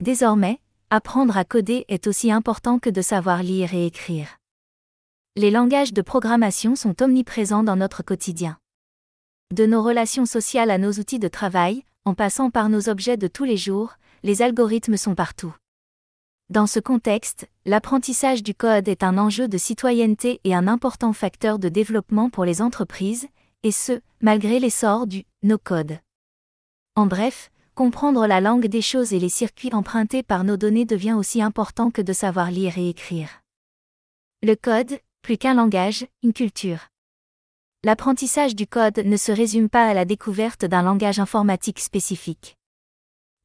Désormais, apprendre à coder est aussi important que de savoir lire et écrire. Les langages de programmation sont omniprésents dans notre quotidien. De nos relations sociales à nos outils de travail, en passant par nos objets de tous les jours, les algorithmes sont partout. Dans ce contexte, l'apprentissage du code est un enjeu de citoyenneté et un important facteur de développement pour les entreprises, et ce, malgré l'essor du no-code. En bref, comprendre la langue des choses et les circuits empruntés par nos données devient aussi important que de savoir lire et écrire. Le code, plus qu'un langage, une culture. L'apprentissage du code ne se résume pas à la découverte d'un langage informatique spécifique.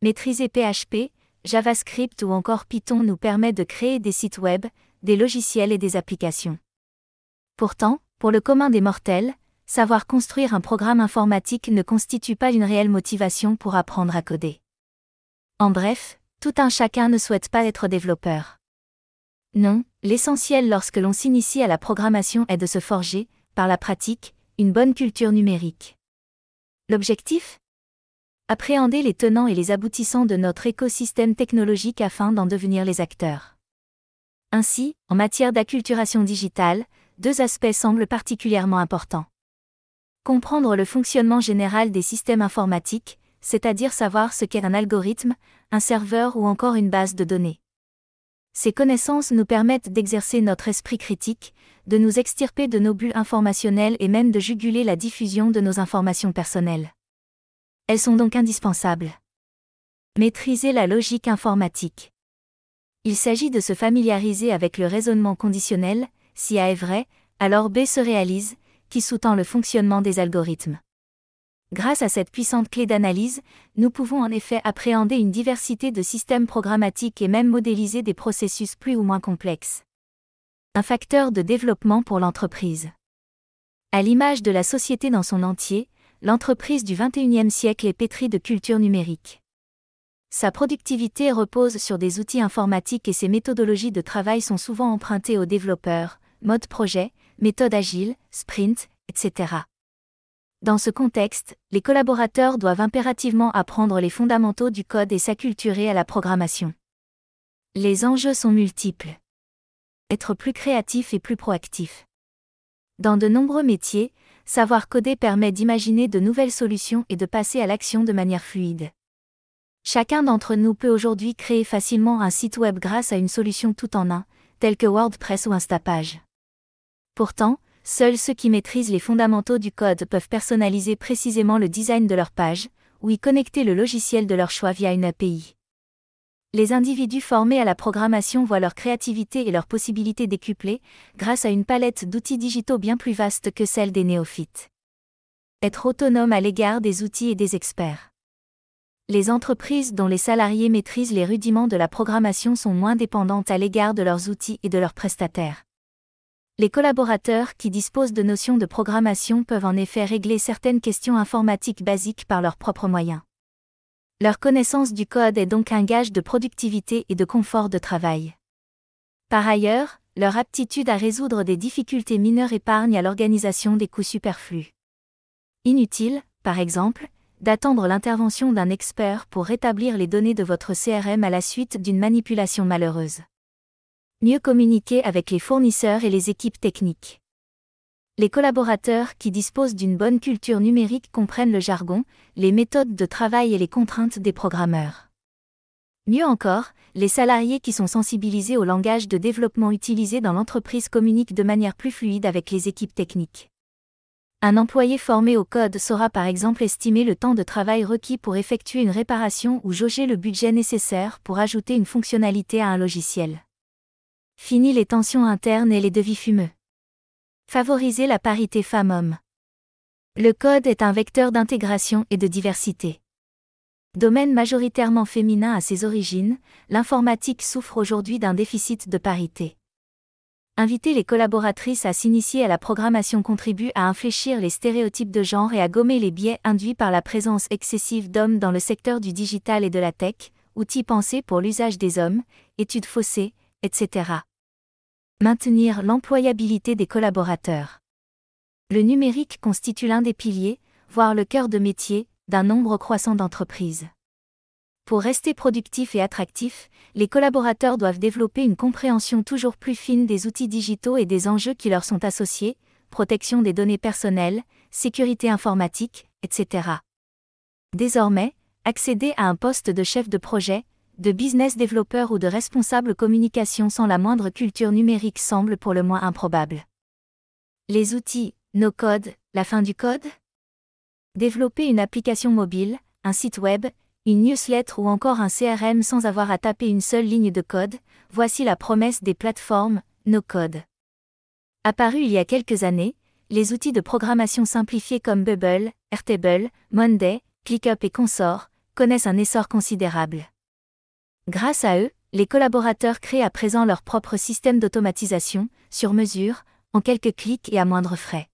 Maîtriser PHP, JavaScript ou encore Python nous permet de créer des sites web, des logiciels et des applications. Pourtant, pour le commun des mortels, savoir construire un programme informatique ne constitue pas une réelle motivation pour apprendre à coder. En bref, tout un chacun ne souhaite pas être développeur. Non, l'essentiel lorsque l'on s'initie à la programmation est de se forger, par la pratique, une bonne culture numérique. L'objectif? Appréhender les tenants et les aboutissants de notre écosystème technologique afin d'en devenir les acteurs. Ainsi, en matière d'acculturation digitale, deux aspects semblent particulièrement importants. Comprendre le fonctionnement général des systèmes informatiques, c'est-à-dire savoir ce qu'est un algorithme, un serveur ou encore une base de données. Ces connaissances nous permettent d'exercer notre esprit critique, de nous extirper de nos bulles informationnelles et même de juguler la diffusion de nos informations personnelles. Elles sont donc indispensables. Maîtriser la logique informatique. Il s'agit de se familiariser avec le raisonnement conditionnel, si A est vrai, alors B se réalise, qui sous-tend le fonctionnement des algorithmes. Grâce à cette puissante clé d'analyse, nous pouvons en effet appréhender une diversité de systèmes programmatiques et même modéliser des processus plus ou moins complexes. Un facteur de développement pour l'entreprise. À l'image de la société dans son entier, l'entreprise du XXIe siècle est pétrie de culture numérique. Sa productivité repose sur des outils informatiques et ses méthodologies de travail sont souvent empruntées aux développeurs, mode projet, méthode agile, sprint, etc. Dans ce contexte, les collaborateurs doivent impérativement apprendre les fondamentaux du code et s'acculturer à la programmation. Les enjeux sont multiples. Être plus créatif et plus proactif. Dans de nombreux métiers, savoir coder permet d'imaginer de nouvelles solutions et de passer à l'action de manière fluide. Chacun d'entre nous peut aujourd'hui créer facilement un site web grâce à une solution tout en un, telle que WordPress ou Instapage. Pourtant, Seuls ceux qui maîtrisent les fondamentaux du code peuvent personnaliser précisément le design de leur page, ou y connecter le logiciel de leur choix via une API. Les individus formés à la programmation voient leur créativité et leurs possibilités décuplées, grâce à une palette d'outils digitaux bien plus vaste que celle des néophytes. Être autonome à l'égard des outils et des experts. Les entreprises dont les salariés maîtrisent les rudiments de la programmation sont moins dépendantes à l'égard de leurs outils et de leurs prestataires. Les collaborateurs qui disposent de notions de programmation peuvent en effet régler certaines questions informatiques basiques par leurs propres moyens. Leur connaissance du code est donc un gage de productivité et de confort de travail. Par ailleurs, leur aptitude à résoudre des difficultés mineures épargne à l'organisation des coûts superflus. Inutile, par exemple, d'attendre l'intervention d'un expert pour rétablir les données de votre CRM à la suite d'une manipulation malheureuse mieux communiquer avec les fournisseurs et les équipes techniques. Les collaborateurs qui disposent d'une bonne culture numérique comprennent le jargon, les méthodes de travail et les contraintes des programmeurs. Mieux encore, les salariés qui sont sensibilisés au langage de développement utilisé dans l'entreprise communiquent de manière plus fluide avec les équipes techniques. Un employé formé au code saura par exemple estimer le temps de travail requis pour effectuer une réparation ou jauger le budget nécessaire pour ajouter une fonctionnalité à un logiciel. Fini les tensions internes et les devis fumeux. Favoriser la parité femmes-hommes. Le code est un vecteur d'intégration et de diversité. Domaine majoritairement féminin à ses origines, l'informatique souffre aujourd'hui d'un déficit de parité. Inviter les collaboratrices à s'initier à la programmation contribue à infléchir les stéréotypes de genre et à gommer les biais induits par la présence excessive d'hommes dans le secteur du digital et de la tech, outils pensés pour l'usage des hommes, études faussées, etc. Maintenir l'employabilité des collaborateurs. Le numérique constitue l'un des piliers, voire le cœur de métier, d'un nombre croissant d'entreprises. Pour rester productifs et attractifs, les collaborateurs doivent développer une compréhension toujours plus fine des outils digitaux et des enjeux qui leur sont associés, protection des données personnelles, sécurité informatique, etc. Désormais, accéder à un poste de chef de projet, de business développeur ou de responsable communication sans la moindre culture numérique semble pour le moins improbable. Les outils, no code, la fin du code? Développer une application mobile, un site web, une newsletter ou encore un CRM sans avoir à taper une seule ligne de code, voici la promesse des plateformes no code. Apparus il y a quelques années, les outils de programmation simplifiés comme Bubble, Airtable, Monday, ClickUp et consorts connaissent un essor considérable. Grâce à eux, les collaborateurs créent à présent leur propre système d'automatisation, sur mesure, en quelques clics et à moindre frais.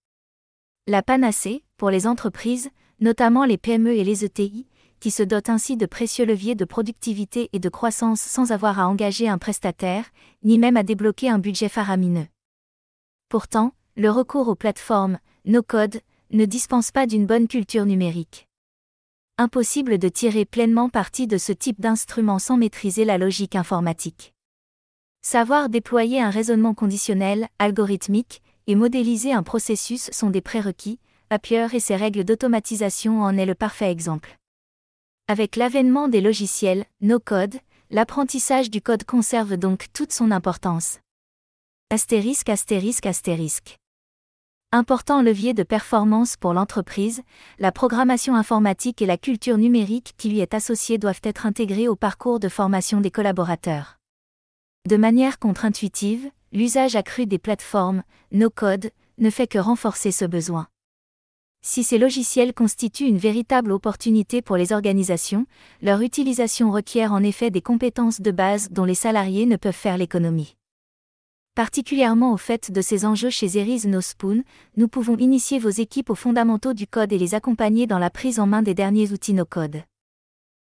La panacée, pour les entreprises, notamment les PME et les ETI, qui se dotent ainsi de précieux leviers de productivité et de croissance sans avoir à engager un prestataire, ni même à débloquer un budget faramineux. Pourtant, le recours aux plateformes, no-code, ne dispense pas d'une bonne culture numérique. Impossible de tirer pleinement parti de ce type d'instrument sans maîtriser la logique informatique. Savoir déployer un raisonnement conditionnel, algorithmique, et modéliser un processus sont des prérequis, Appier et ses règles d'automatisation en est le parfait exemple. Avec l'avènement des logiciels, no-code, l'apprentissage du code conserve donc toute son importance. Astérisque astérisque astérisque. Important levier de performance pour l'entreprise, la programmation informatique et la culture numérique qui lui est associée doivent être intégrées au parcours de formation des collaborateurs. De manière contre-intuitive, l'usage accru des plateformes, no-code, ne fait que renforcer ce besoin. Si ces logiciels constituent une véritable opportunité pour les organisations, leur utilisation requiert en effet des compétences de base dont les salariés ne peuvent faire l'économie. Particulièrement au fait de ces enjeux chez Eris No Spoon, nous pouvons initier vos équipes aux fondamentaux du code et les accompagner dans la prise en main des derniers outils no-code.